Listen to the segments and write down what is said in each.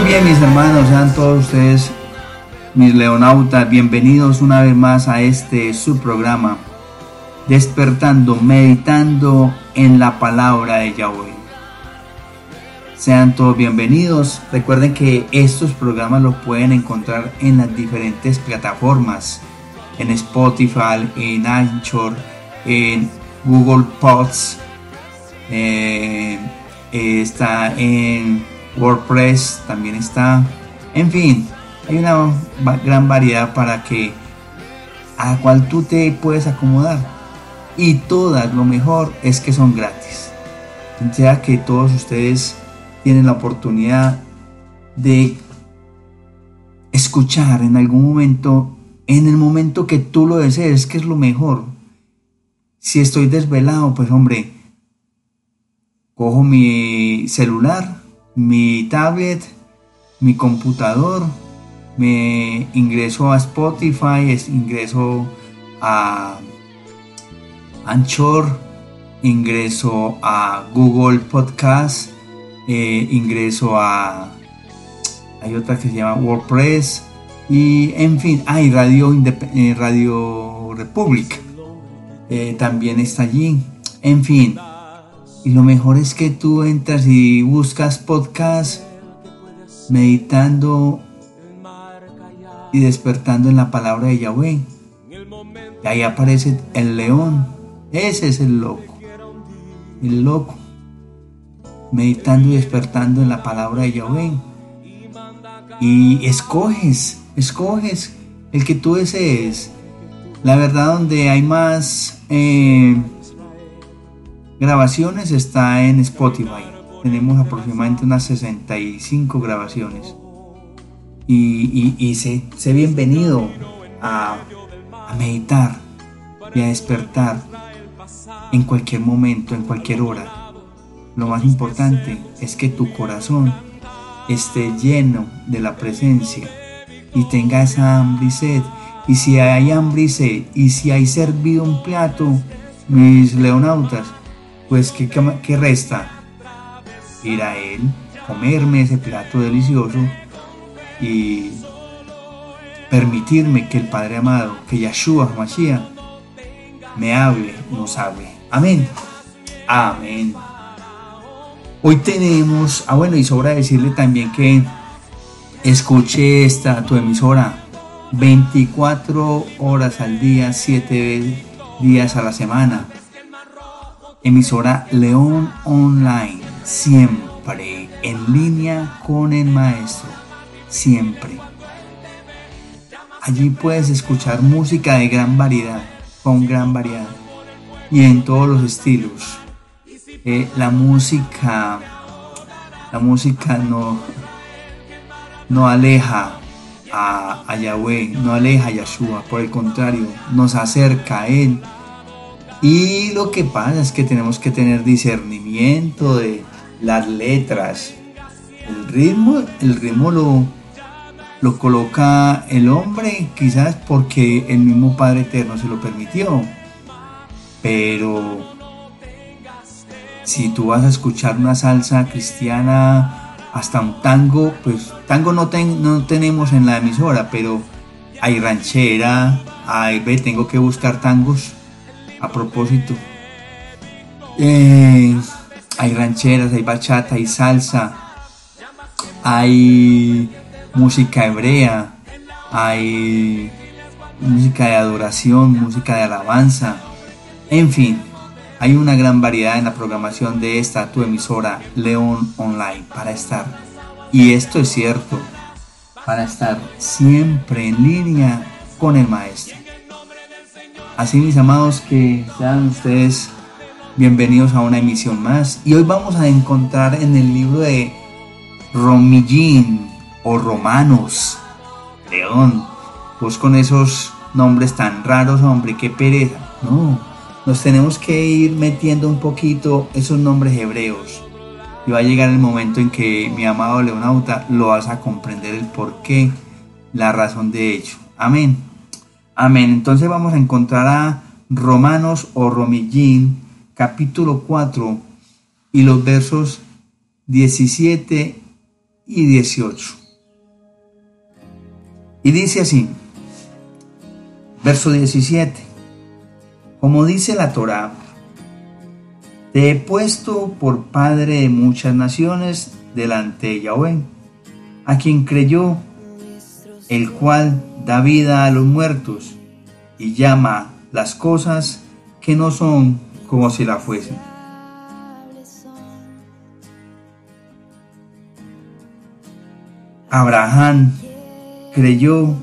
Muy bien, mis hermanos, sean todos ustedes mis leonautas, bienvenidos una vez más a este subprograma, despertando, meditando en la palabra de Yahweh. Sean todos bienvenidos. Recuerden que estos programas los pueden encontrar en las diferentes plataformas, en Spotify, en Anchor, en Google Pods, eh, está en WordPress, también está, en fin, hay una gran variedad para que a cual tú te puedes acomodar. Y todas, lo mejor es que son gratis. Ya que todos ustedes tienen la oportunidad de escuchar en algún momento, en el momento que tú lo desees, que es lo mejor. Si estoy desvelado, pues hombre, cojo mi celular, mi tablet, mi computador, me ingreso a Spotify, ingreso a Anchor, ingreso a Google Podcast, eh, ingreso a hay otra que se llama WordPress y en fin, hay Radio, eh, Radio Republic, eh, también está allí, en fin. Y lo mejor es que tú entras y buscas podcast meditando y despertando en la palabra de Yahweh. Y ahí aparece el león. Ese es el loco. El loco. Meditando y despertando en la palabra de Yahweh. Y escoges, escoges el que tú desees. La verdad donde hay más eh, grabaciones está en Spotify. Tenemos aproximadamente unas 65 grabaciones y, y, sé, bienvenido a meditar y a despertar en cualquier momento, en cualquier hora. Lo más importante es que tu corazón esté lleno de la presencia y tenga esa hambre y sed. Y si hay hambre y sed, y si hay servido un plato, mis leonautas, pues ¿qué, resta? Ir a él, comerme ese plato delicioso y permitirme que el Padre amado, que Yahshua Mashiach, me hable, nos hable. Amén. Amén. Hoy tenemos, ah bueno, y sobra decirle también que escuche esta tu emisora 24 horas al día, 7 días a la semana. Emisora León Online, siempre en línea con el maestro siempre. Allí puedes escuchar música de gran variedad, con gran variedad y en todos los estilos. Eh, la música, la música no, no aleja a, a, Yahweh, no aleja a Yahshua, por el contrario, nos acerca a Él. Y lo que pasa es que tenemos que tener discernimiento de las letras. El ritmo, el ritmo lo, lo coloca el hombre, quizás porque el mismo Padre Eterno se lo permitió. Pero si tú vas a escuchar una salsa cristiana, hasta un tango, pues tango no, no tenemos en la emisora, pero hay ranchera, hay, ve, tengo que buscar tangos a propósito. Eh, hay rancheras, hay bachata, hay salsa, hay música hebrea, hay música de adoración, música de alabanza, en fin, hay una gran variedad en la programación de esta tu emisora León Online para estar, y esto es cierto, para estar siempre en línea con el maestro. Así mis amados, que sean ustedes bienvenidos a una emisión más. Y hoy vamos a encontrar en el libro de Romillín, o romanos. León, vos con esos nombres tan raros, hombre, qué pereza. No, nos tenemos que ir metiendo un poquito esos nombres hebreos. Y va a llegar el momento en que mi amado Leonauta lo vas a comprender el por qué, la razón de ello. Amén. Amén. Entonces vamos a encontrar a Romanos o Romillín, capítulo 4 y los versos 17 y 18. Y dice así, verso 17, como dice la Torá, te he puesto por padre de muchas naciones delante de Yahweh, a quien creyó, el cual da vida a los muertos y llama las cosas que no son como si la fuesen. Abraham creyó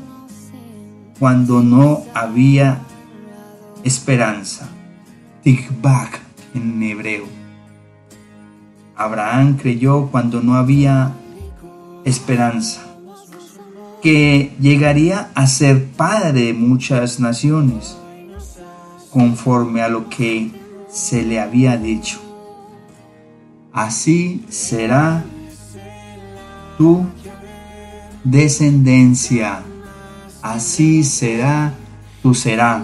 cuando no había esperanza. Tikbak en hebreo. Abraham creyó cuando no había esperanza que llegaría a ser padre de muchas naciones, conforme a lo que se le había dicho. Así será tu descendencia. Así será tu será,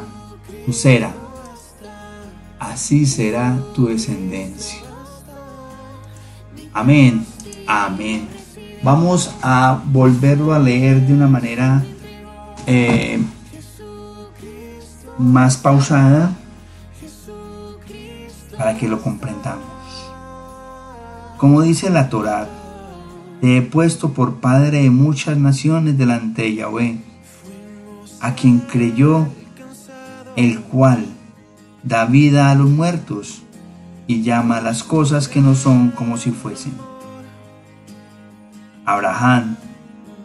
tu será. Así será tu descendencia. Amén, amén. Vamos a volverlo a leer de una manera eh, más pausada para que lo comprendamos. Como dice la Torá, te he puesto por padre de muchas naciones delante de Yahweh, a quien creyó, el cual da vida a los muertos y llama a las cosas que no son como si fuesen. Abraham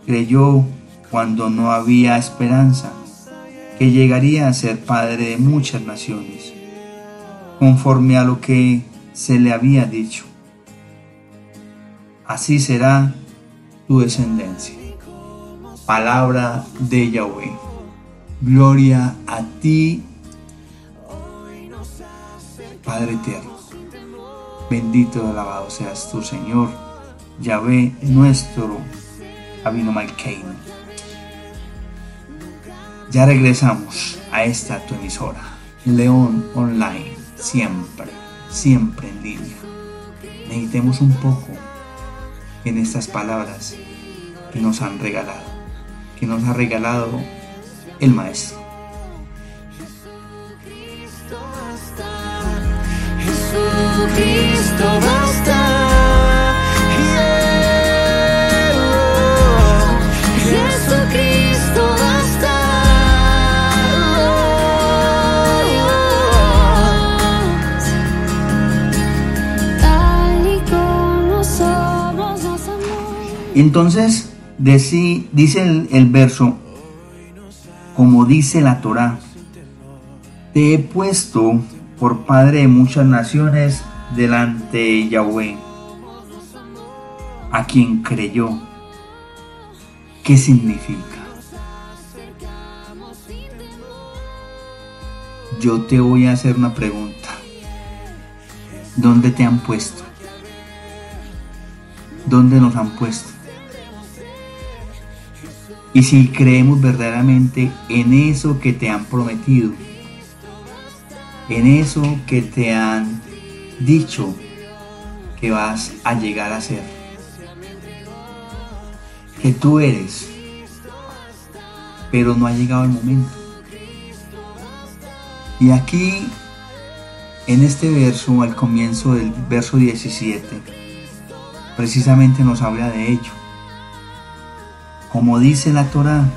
creyó cuando no había esperanza que llegaría a ser padre de muchas naciones, conforme a lo que se le había dicho así será tu descendencia. Palabra de Yahweh. Gloria a ti, Padre eterno. Bendito y alabado seas tu Señor, Yahvé nuestro Abino Malkein. Ya regresamos a esta tu emisora, León Online, siempre, siempre en línea. Meditemos un poco en estas palabras que nos han regalado, que nos ha regalado el Maestro. Jesucristo basta. Entonces dice el, el verso, como dice la Torá, te he puesto por padre de muchas naciones delante de Yahweh, a quien creyó. ¿Qué significa? Yo te voy a hacer una pregunta. ¿Dónde te han puesto? ¿Dónde nos han puesto? Y si creemos verdaderamente en eso que te han prometido, en eso que te han dicho que vas a llegar a ser, que tú eres, pero no ha llegado el momento. Y aquí, en este verso, al comienzo del verso 17, precisamente nos habla de ello como dice la Torá,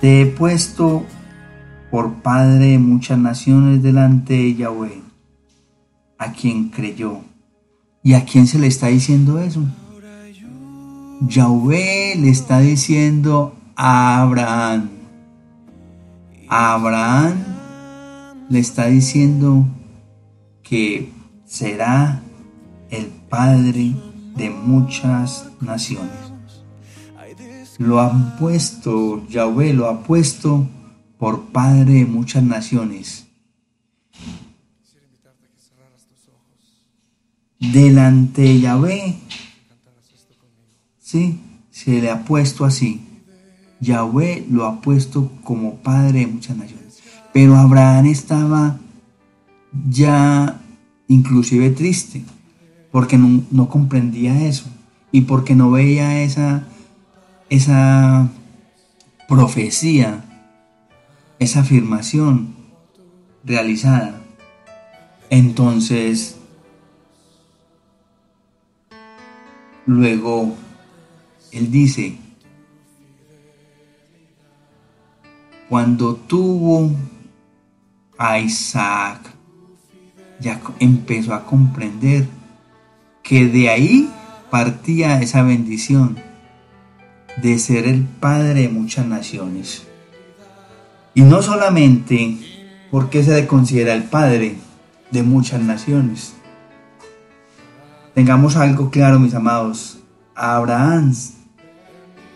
te he puesto por padre de muchas naciones delante de Yahweh, a quien creyó. ¿Y a quién se le está diciendo eso? Yahweh le está diciendo a Abraham. Abraham le está diciendo que será el padre de muchas naciones lo han puesto, Yahweh lo ha puesto por Padre de muchas naciones. Delante de Yahweh, sí, se le ha puesto así. Yahweh lo ha puesto como Padre de muchas naciones. Pero Abraham estaba ya inclusive triste, porque no, no comprendía eso y porque no veía esa, esa profecía, esa afirmación realizada. Entonces, luego, él dice, cuando tuvo a Isaac, ya empezó a comprender que de ahí partía esa bendición de ser el padre de muchas naciones. Y no solamente porque se le considera el padre de muchas naciones. Tengamos algo claro, mis amados. Abraham,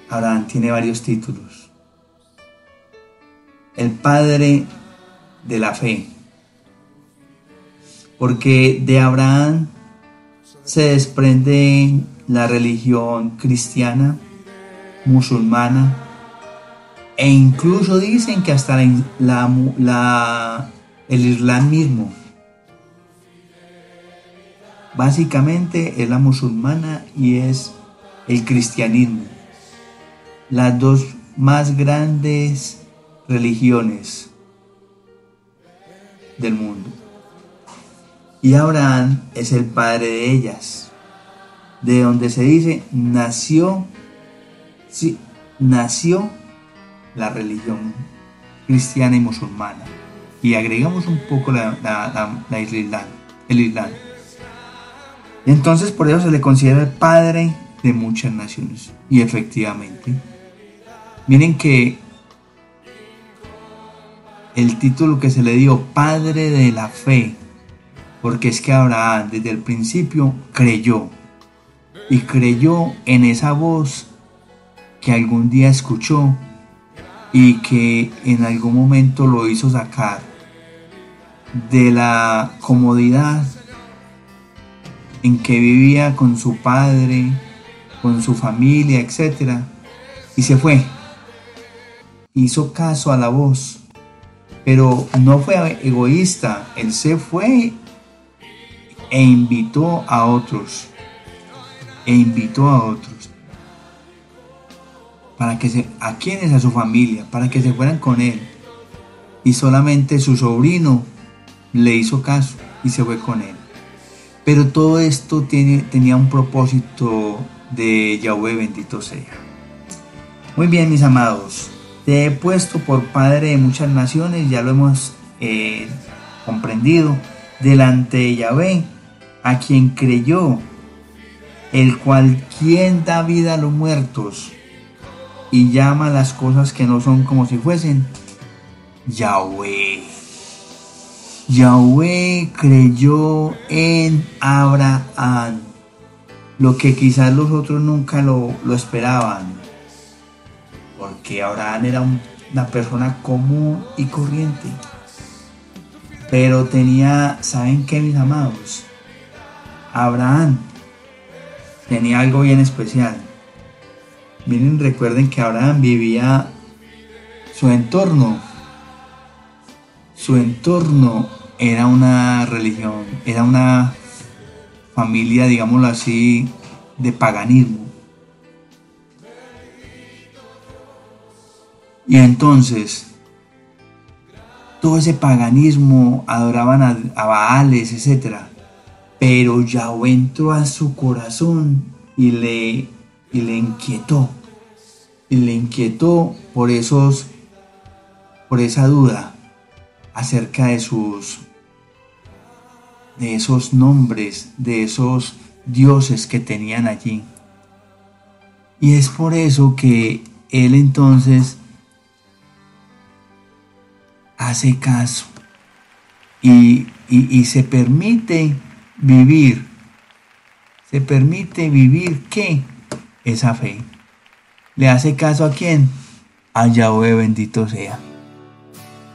Abraham tiene varios títulos. El padre de la fe. Porque de Abraham se desprende la religión cristiana, musulmana, e incluso dicen que hasta el Islam mismo. Básicamente es la musulmana y es el cristianismo. Las dos más grandes religiones del mundo. Y Abraham es el padre de ellas, de donde se dice nació, sí, nació la religión cristiana y musulmana. Y agregamos un poco la, Islam, el Islam. Entonces por eso se le considera el padre de muchas naciones. Y efectivamente, miren que el título que se le dio Padre de la Fe porque es que Abraham desde el principio creyó y creyó en esa voz que algún día escuchó y que en algún momento lo hizo sacar de la comodidad en que vivía con su padre, con su familia, etc. Y se fue. Hizo caso a la voz. Pero no fue egoísta. Él se fue e invitó a otros, e invitó a otros, para que se, a quienes, a su familia, para que se fueran con él. Y solamente su sobrino le hizo caso y se fue con él. Pero todo esto tiene, tenía un propósito de Yahweh bendito sea. Muy bien, mis amados, te he puesto por padre de muchas naciones, ya lo hemos eh, comprendido, delante de Yahweh a quien creyó, el cual quien da vida a los muertos y llama las cosas que no son como si fuesen Yahweh. Yahweh creyó en Abraham, lo que quizás los otros nunca lo, esperaban, porque Abraham era una persona común y corriente. Pero tenía, ¿saben qué, mis amados? Abraham tenía algo bien especial. Miren, recuerden que Abraham vivía su entorno. Su entorno era una religión, era una familia, digámoslo así, de paganismo. Y entonces, todo ese paganismo adoraban a, Baales, etcétera pero Yahweh entró a su corazón y le, y le inquietó. Y le inquietó por esos, por esa duda acerca de sus, de esos nombres, de esos dioses que tenían allí. Y es por eso que él entonces hace caso y, y se permite vivir, se permite vivir qué? Esa fe. ¿Le hace caso a quién? A Yahweh bendito sea.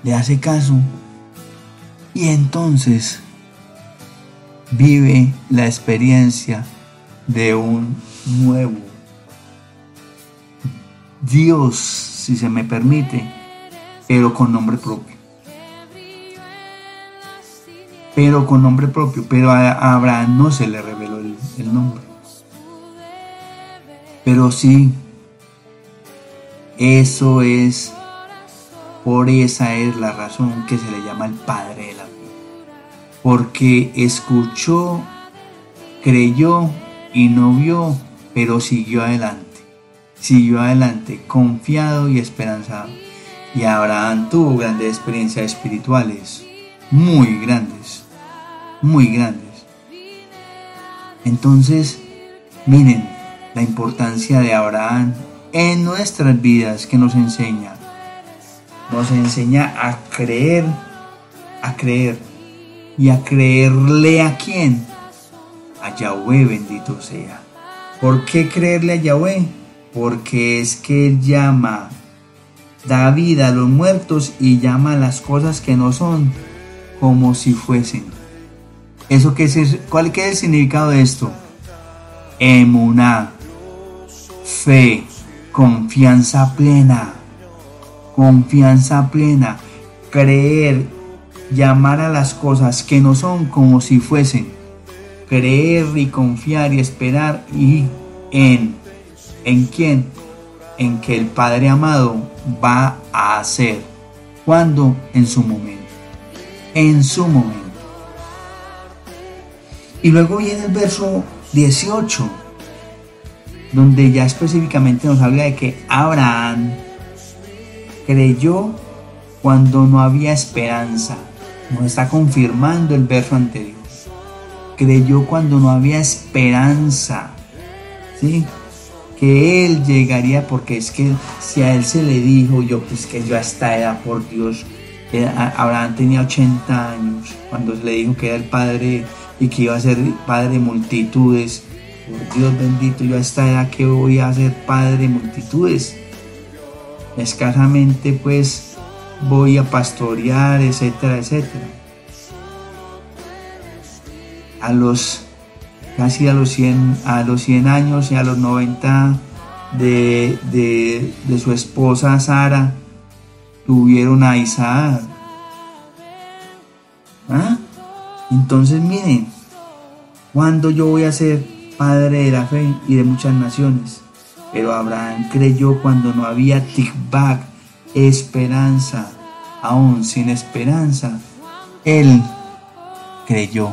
Le hace caso. Y entonces vive la experiencia de un nuevo Dios, si se me permite, pero con nombre propio. pero con nombre propio. Pero a Abraham no se le reveló el, nombre. Pero sí, eso es, por esa es la razón que se le llama el Padre de la fe. Porque escuchó, creyó y no vio, pero siguió adelante. Siguió adelante, confiado y esperanzado. Y Abraham tuvo grandes experiencias espirituales, muy grandes, muy grandes. Entonces, miren la importancia de Abraham en nuestras vidas que nos enseña. Nos enseña a creer, a creer. ¿Y a creerle a quién? A Yahweh bendito sea. ¿Por qué creerle a Yahweh? Porque es que Él llama, da vida a los muertos y llama a las cosas que no son como si fuesen. ¿Eso qué es? ¿Cuál es el significado de esto? Emuná, fe, confianza plena, confianza plena, creer, llamar a las cosas que no son como si fuesen, creer y confiar y esperar y en, ¿en quién? En que el Padre amado va a hacer. ¿Cuándo? En su momento. En su momento. Y luego viene el verso 18 donde ya específicamente nos habla de que Abraham creyó cuando no había esperanza. Nos está confirmando el verso anterior. Creyó cuando no había esperanza. ¿Sí? Que él llegaría, porque es que si a él se le dijo, yo pues que yo a esta edad, por Dios, Abraham tenía 80 años, cuando se le dijo que era el padre y que iba a ser padre de multitudes, por Dios bendito, yo a esta edad que voy a ser padre de multitudes. Escasamente pues voy a pastorear, etcétera, etcétera. A los casi a los 100, a los 100 años y a los 90 de, de su esposa Sara, tuvieron a Isaac. ¿Ah? Entonces miren, ¿cuándo yo voy a ser padre de la fe y de muchas naciones. Pero Abraham creyó cuando no había tikbak, esperanza, aún sin esperanza. Él creyó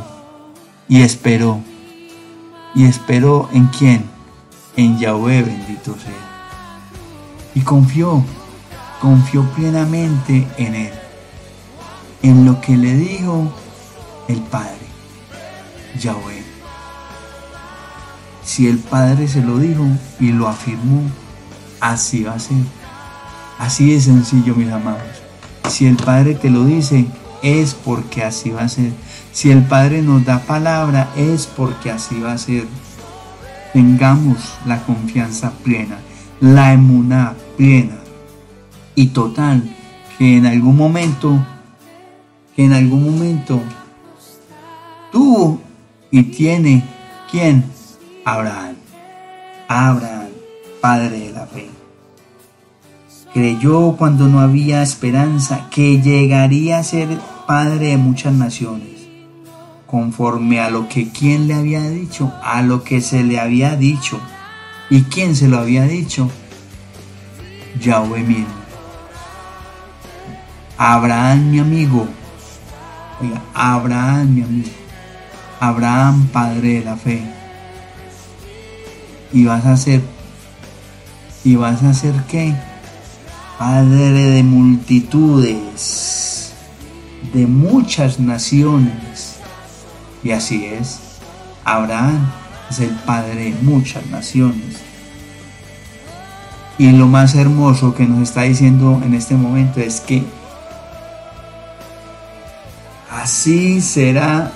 y esperó. ¿Y esperó en quién? En Yahweh bendito sea. Y confió, confió plenamente en Él, en lo que le dijo el Padre, Yahweh. Si el Padre se lo dijo y lo afirmó, así va a ser. Así de sencillo, mis amados. Si el Padre te lo dice, es porque así va a ser. Si el Padre nos da palabra, es porque así va a ser. Tengamos la confianza plena, la emuná plena y total, que en algún momento, que en algún momento tú y tiene quien Abraham. Abraham, padre de la fe. Creyó cuando no había esperanza que llegaría a ser padre de muchas naciones, conforme a lo que quien le había dicho, a lo que se le había dicho. ¿Y quién se lo había dicho? Yahweh mismo. Abraham mi amigo. Oiga, Abraham mi amigo. Abraham padre de la fe y vas a ser y vas a ser qué padre de multitudes de muchas naciones. Y así es. Abraham es el padre de muchas naciones. Y lo más hermoso que nos está diciendo en este momento es que así será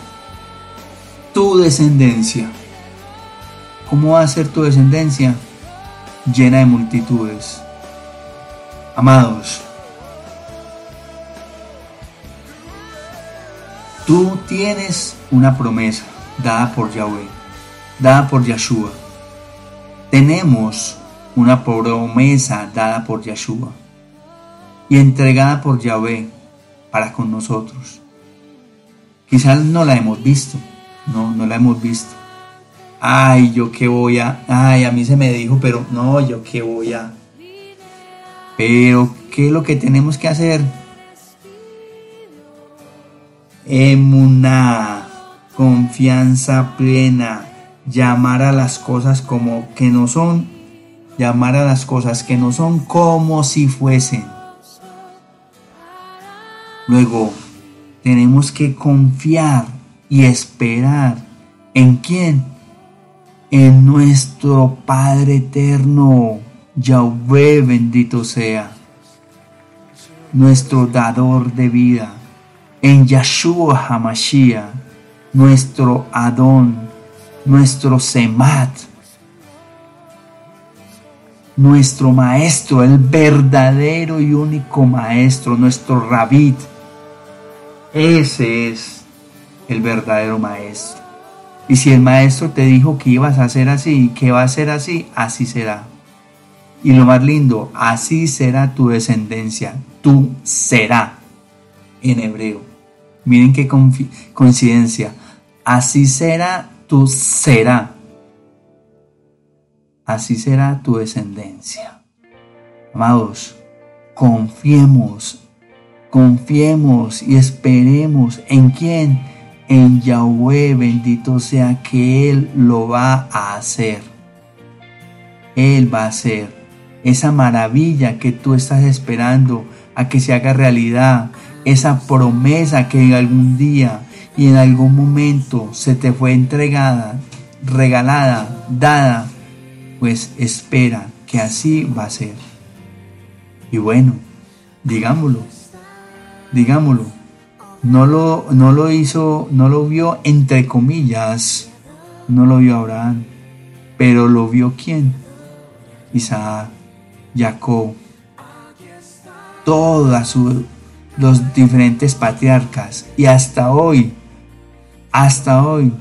tu descendencia ¿Cómo va a ser tu descendencia? Llena de multitudes. Amados, tú tienes una promesa dada por Yahweh, dada por Yeshua. Tenemos una promesa dada por Yeshua y entregada por Yahweh para con nosotros. Quizás no la hemos visto, no, no la hemos visto ay, yo qué voy a, ay, a mí se me dijo, pero no, yo qué voy a. Pero, ¿qué es lo que tenemos que hacer? Emuna, confianza plena, llamar a las cosas como que no son, llamar a las cosas que no son como si fuesen. Luego, tenemos que confiar y esperar en quién? En nuestro Padre eterno, Yahweh bendito sea, nuestro dador de vida, en Yahshua Hamashiach, nuestro Adón, nuestro Semat, nuestro Maestro, el verdadero y único Maestro, nuestro Rabit. Ese es el verdadero Maestro. Y si el Maestro te dijo que ibas a hacer así, que va a ser así, así será. Y lo más lindo, así será tu descendencia, tú será en hebreo. Miren qué coincidencia. Así será, tú será. Así será tu descendencia. Amados, confiemos, confiemos y esperemos en quién? En Yahweh, bendito sea que Él lo va a hacer. Él va a hacer esa maravilla que tú estás esperando a que se haga realidad, esa promesa que en algún día y en algún momento se te fue entregada, regalada, dada, pues espera que así va a ser. Y bueno, digámoslo, digámoslo, no lo, no lo hizo, no lo vio entre comillas, no lo vio Abraham, pero lo vio quién? Isaac. Jacob, todos los diferentes patriarcas y hasta hoy, hasta hoy,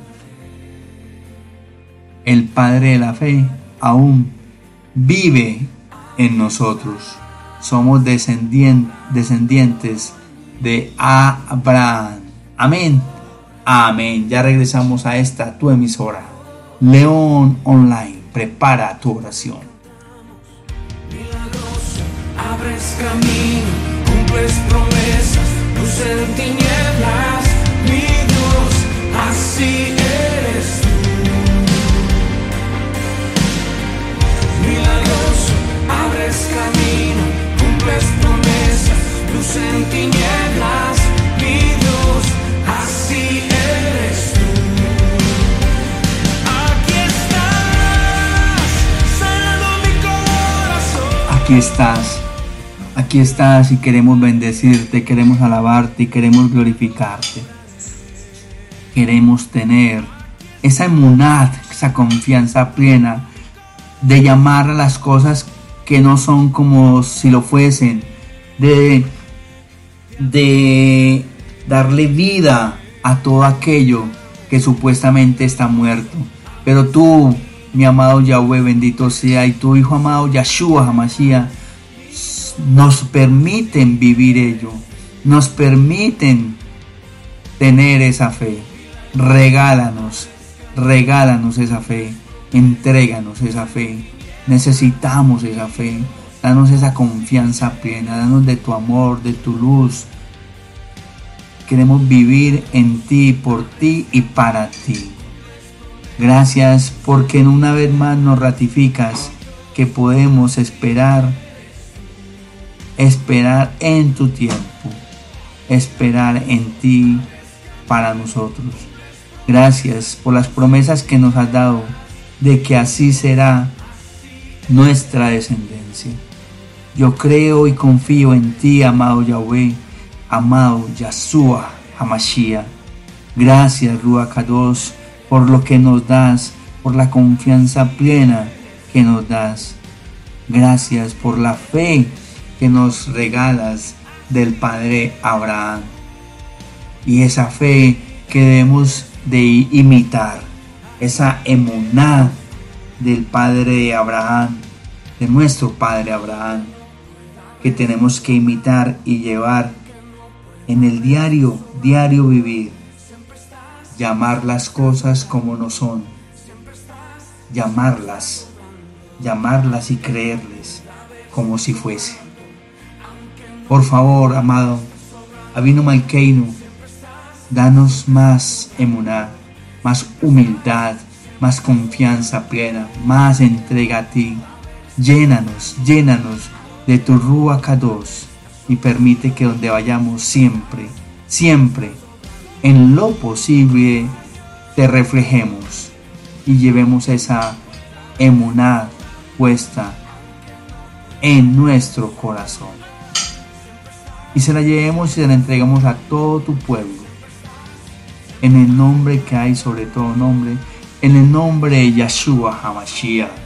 el Padre de la Fe aún vive en nosotros. Somos descendientes de Abraham. Amén. Amén. Ya regresamos a esta tu emisora. León Online. Prepara tu oración abres camino, cumples promesas, luz en tinieblas, mi Dios, así eres tú. Milagroso, abres camino, luz en tinieblas, mi Dios, así eres tú. Aquí estás, mi corazón. Aquí estás Aquí estás y queremos bendecirte, queremos alabarte y queremos glorificarte. Queremos tener esa emunad, esa confianza plena de llamar a las cosas que no son como si lo fuesen, de, de darle vida a todo aquello que supuestamente está muerto. Pero tú, mi amado Yahweh, bendito sea, y tu Hijo amado Yahshua Hamashiach, nos permiten vivir ello, nos permiten tener esa fe. Regálanos, regálanos esa fe, entréganos esa fe. Necesitamos esa fe. Danos esa confianza plena, danos de tu amor, de tu luz. Queremos vivir en ti, por ti y para ti. Gracias porque una vez más nos ratificas que podemos esperar esperar en tu tiempo, esperar en ti para nosotros. Gracias por las promesas que nos has dado de que así será nuestra descendencia. Yo creo y confío en ti, amado Yahweh, amado Yahshua Hamashiach. Gracias, Ruach por lo que nos das, por la confianza plena que nos das. Gracias por la fe que nos regalas del Padre Abraham. Y esa fe que debemos de imitar, esa emuná del Padre Abraham, de nuestro Padre Abraham, que tenemos que imitar y llevar en el diario, diario vivir, llamar las cosas como no son, llamarlas, llamarlas y creerles como si fuese. Por favor, amado, Abino Malkeinu, danos más emuná, más humildad, más confianza plena, más entrega a ti. Llénanos, llénanos de tu Rúa Kadosh y permite que donde vayamos siempre, siempre, en lo posible, te reflejemos y llevemos esa emuná puesta en nuestro corazón. Y se la llevemos y se la entregamos a todo tu pueblo. En el nombre que hay sobre todo nombre, en el nombre de Yahshua HaMashiach.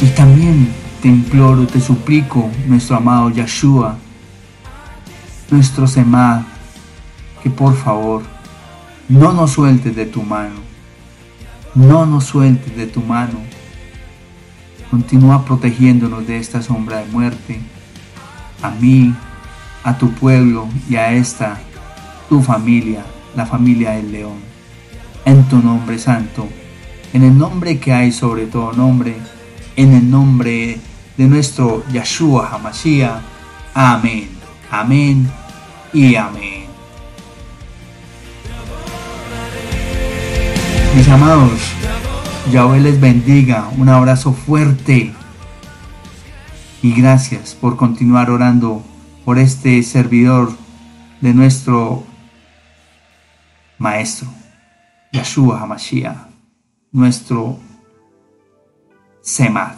Y también te imploro, te suplico, nuestro amado Yahshua, nuestro Semá, que por favor no nos sueltes de tu mano. No nos sueltes de tu mano. Continúa protegiéndonos de esta sombra de muerte. A mí, a tu pueblo y a esta, tu familia, la familia del león. En tu nombre santo, en el nombre que hay sobre todo nombre, en el nombre de nuestro Yahshua Hamashiach. Amén, amén y amén. Mis amados, Yahweh les bendiga, un abrazo fuerte y gracias por continuar orando por este servidor de nuestro Maestro, Yahshua Hamashiach, nuestro Semad.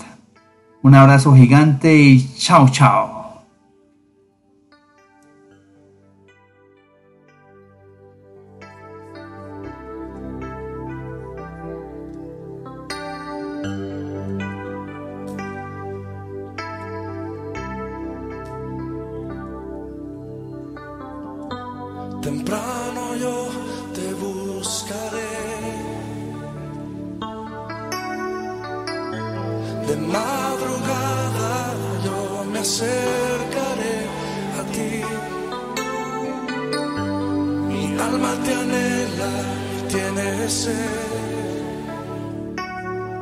Un abrazo gigante y chao chao.